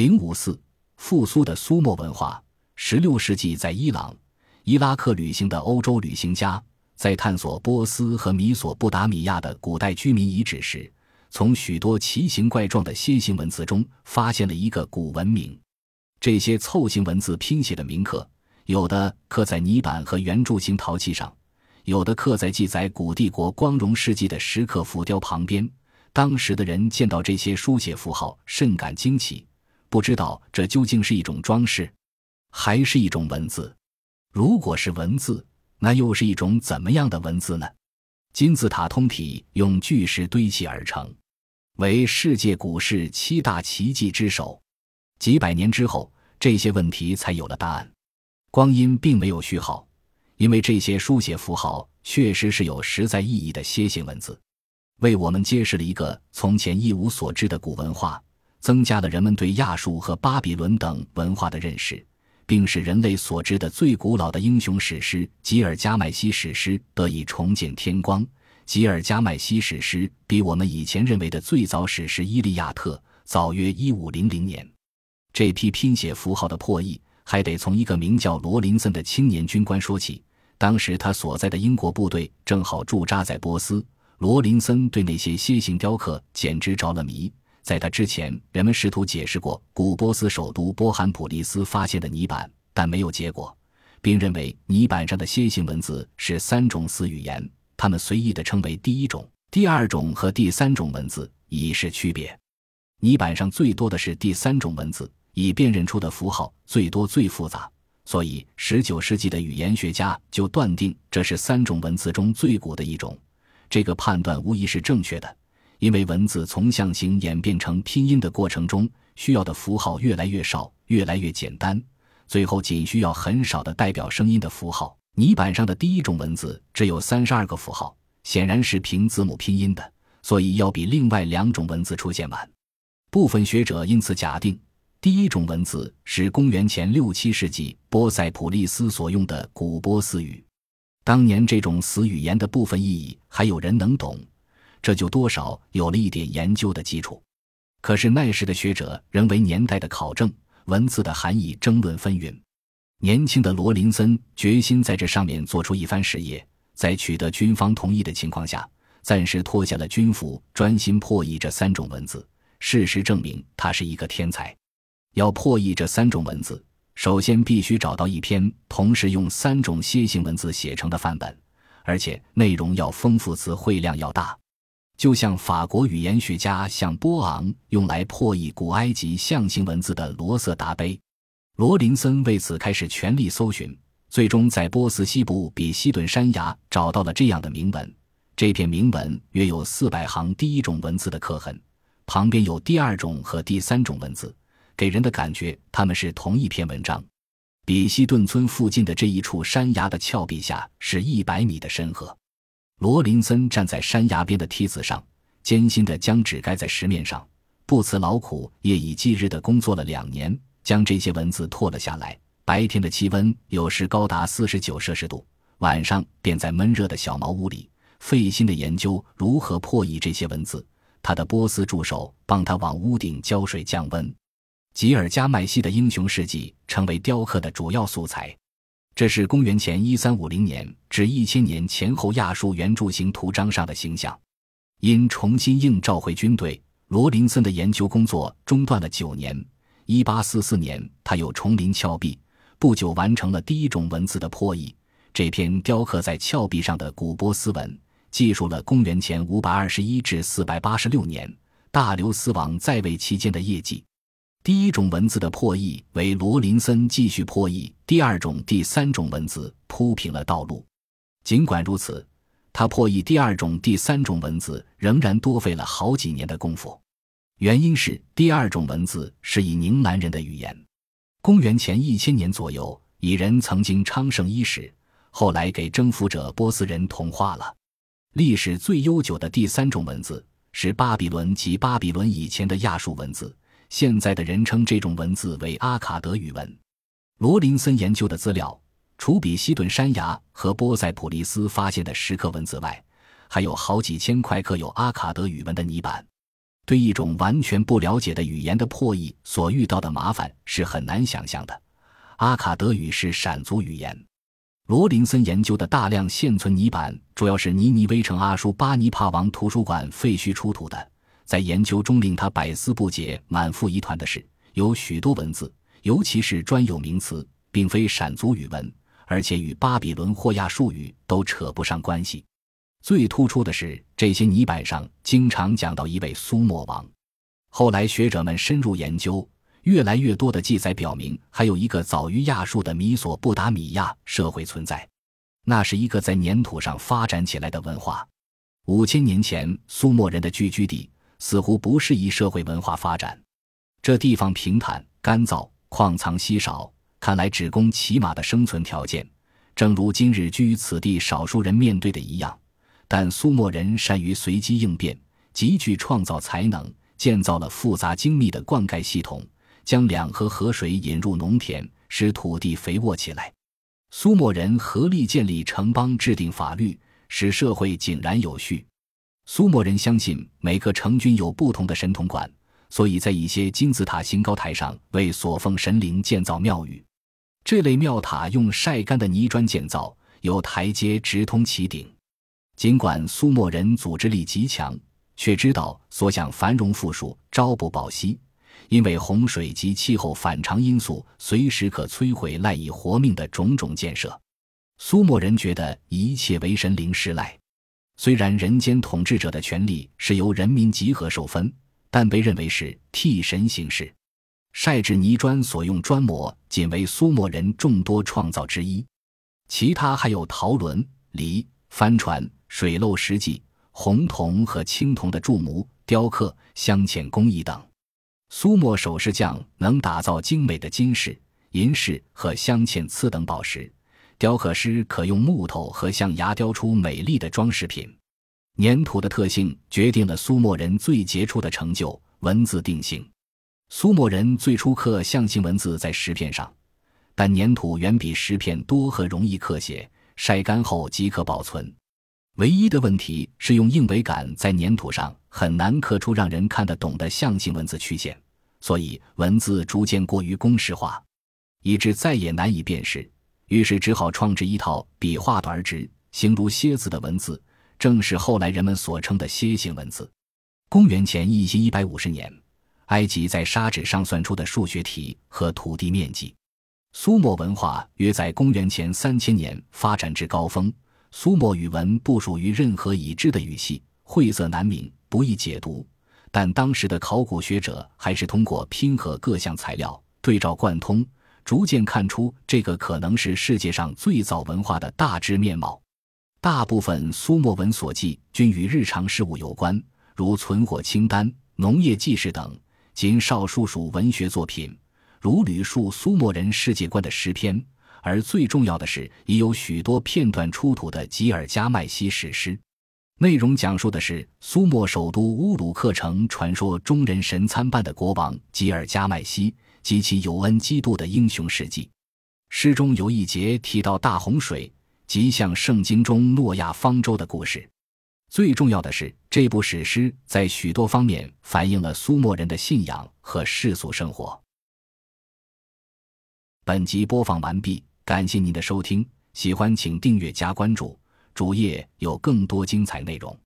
零五四复苏的苏莫文化。十六世纪在伊朗、伊拉克旅行的欧洲旅行家，在探索波斯和米索不达米亚的古代居民遗址时，从许多奇形怪状的楔形文字中发现了一个古文明。这些凑形文字拼写的铭刻，有的刻在泥板和圆柱形陶器上，有的刻在记载古帝国光荣事迹的石刻浮雕旁边。当时的人见到这些书写符号，甚感惊奇，不知道这究竟是一种装饰，还是一种文字。如果是文字，那又是一种怎么样的文字呢？金字塔通体用巨石堆砌而成，为世界古世七大奇迹之首。几百年之后，这些问题才有了答案。光阴并没有序号，因为这些书写符号确实是有实在意义的楔形文字。为我们揭示了一个从前一无所知的古文化，增加了人们对亚述和巴比伦等文化的认识，并使人类所知的最古老的英雄史诗——吉尔加麦西史诗得以重见天光。吉尔加麦西史诗比我们以前认为的最早史诗《伊利亚特》早约一五零零年。这批拼写符号的破译，还得从一个名叫罗林森的青年军官说起。当时他所在的英国部队正好驻扎在波斯。罗林森对那些楔形雕刻简直着了迷。在他之前，人们试图解释过古波斯首都波罕普利斯发现的泥板，但没有结果，并认为泥板上的楔形文字是三种死语言，他们随意地称为第一种、第二种和第三种文字，以示区别。泥板上最多的是第三种文字，以辨认出的符号最多最复杂，所以十九世纪的语言学家就断定这是三种文字中最古的一种。这个判断无疑是正确的，因为文字从象形演变成拼音的过程中，需要的符号越来越少，越来越简单，最后仅需要很少的代表声音的符号。泥板上的第一种文字只有三十二个符号，显然是凭字母拼音的，所以要比另外两种文字出现晚。部分学者因此假定，第一种文字是公元前六七世纪波塞普利斯所用的古波斯语。当年这种死语言的部分意义还有人能懂，这就多少有了一点研究的基础。可是那时的学者仍为年代的考证、文字的含义争论纷纭。年轻的罗林森决心在这上面做出一番事业，在取得军方同意的情况下，暂时脱下了军服，专心破译这三种文字。事实证明，他是一个天才。要破译这三种文字。首先，必须找到一篇同时用三种楔形文字写成的范本，而且内容要丰富，词汇量要大。就像法国语言学家向波昂用来破译古埃及象形文字的罗瑟达碑，罗林森为此开始全力搜寻，最终在波斯西部比西顿山崖找到了这样的铭文。这篇铭文约有四百行第一种文字的刻痕，旁边有第二种和第三种文字。给人的感觉，他们是同一篇文章。比希顿村附近的这一处山崖的峭壁下是一百米的深河。罗林森站在山崖边的梯子上，艰辛地将纸盖在石面上，不辞劳苦，夜以继日地工作了两年，将这些文字拓了下来。白天的气温有时高达四十九摄氏度，晚上便在闷热的小茅屋里费心地研究如何破译这些文字。他的波斯助手帮他往屋顶浇水降温。吉尔加麦西的英雄事迹成为雕刻的主要素材。这是公元前一三五零年至一千年前后亚述圆柱形图章上的形象。因重新应召回军队，罗林森的研究工作中断了九年。一八四四年，他又重临峭壁，不久完成了第一种文字的破译。这篇雕刻在峭壁上的古波斯文，记述了公元前五百二十一至四百八十六年大流斯王在位期间的业绩。第一种文字的破译为罗林森继续破译，第二种、第三种文字铺平了道路。尽管如此，他破译第二种、第三种文字仍然多费了好几年的功夫。原因是第二种文字是以宁兰人的语言。公元前一千年左右，蚁人曾经昌盛伊始，后来给征服者波斯人同化了。历史最悠久的第三种文字是巴比伦及巴比伦以前的亚述文字。现在的人称这种文字为阿卡德语文。罗林森研究的资料，除比西顿山崖和波塞普利斯发现的石刻文字外，还有好几千块刻有阿卡德语文的泥板。对一种完全不了解的语言的破译所遇到的麻烦是很难想象的。阿卡德语是闪族语言。罗林森研究的大量现存泥板，主要是尼尼微城阿舒巴尼帕王图书馆废墟出土的。在研究中，令他百思不解、满腹疑团的是，有许多文字，尤其是专有名词，并非闪族语文，而且与巴比伦或亚述语都扯不上关系。最突出的是，这些泥板上经常讲到一位苏莫王。后来学者们深入研究。越来越多的记载表明，还有一个早于亚述的米索不达米亚社会存在。那是一个在粘土上发展起来的文化。五千年前，苏莫人的聚居地似乎不适宜社会文化发展。这地方平坦、干燥，矿藏稀少，看来只供骑马的生存条件，正如今日居于此地少数人面对的一样。但苏莫人善于随机应变，极具创造才能，建造了复杂精密的灌溉系统。将两河河水引入农田，使土地肥沃起来。苏莫人合力建立城邦，制定法律，使社会井然有序。苏莫人相信每个城均有不同的神童管，所以在一些金字塔形高台上为所奉神灵建造庙宇。这类庙塔用晒干的泥砖建造，有台阶直通其顶。尽管苏莫人组织力极强，却知道所想繁荣富庶，朝不保夕。因为洪水及气候反常因素随时可摧毁赖以活命的种种建设，苏莫人觉得一切为神灵施赖。虽然人间统治者的权力是由人民集合受分，但被认为是替神行事。晒制泥砖所用砖模仅为苏莫人众多创造之一，其他还有陶轮、犁、帆船、水漏石器、红铜和青铜的铸模、雕刻、镶嵌工艺等。苏莫首饰匠能打造精美的金饰、银饰和镶嵌次等宝石，雕刻师可用木头和象牙雕出美丽的装饰品。粘土的特性决定了苏莫人最杰出的成就——文字定性。苏莫人最初刻象形文字在石片上，但粘土远比石片多和容易刻写，晒干后即可保存。唯一的问题是，用硬苇杆在粘土上很难刻出让人看得懂的象形文字曲线，所以文字逐渐过于公式化，以致再也难以辨识。于是只好创制一套笔画短而直、形如蝎子的文字，正是后来人们所称的楔形文字。公元前一千一百五十年，埃及在砂纸上算出的数学题和土地面积。苏莫文化约在公元前三千年发展至高峰。苏莫语文不属于任何已知的语系，晦涩难明，不易解读。但当时的考古学者还是通过拼合各项材料，对照贯通，逐渐看出这个可能是世界上最早文化的大致面貌。大部分苏莫文所记均与日常事务有关，如存货清单、农业记事等；仅少数属文学作品，如吕述苏莫人世界观的诗篇。而最重要的是，已有许多片段出土的吉尔加麦西史诗，内容讲述的是苏莫首都乌鲁克城传说中人神参半的国王吉尔加麦西及其有恩基督的英雄事迹。诗中有一节提到大洪水，即像圣经中诺亚方舟的故事。最重要的是，这部史诗在许多方面反映了苏莫人的信仰和世俗生活。本集播放完毕。感谢您的收听，喜欢请订阅加关注，主页有更多精彩内容。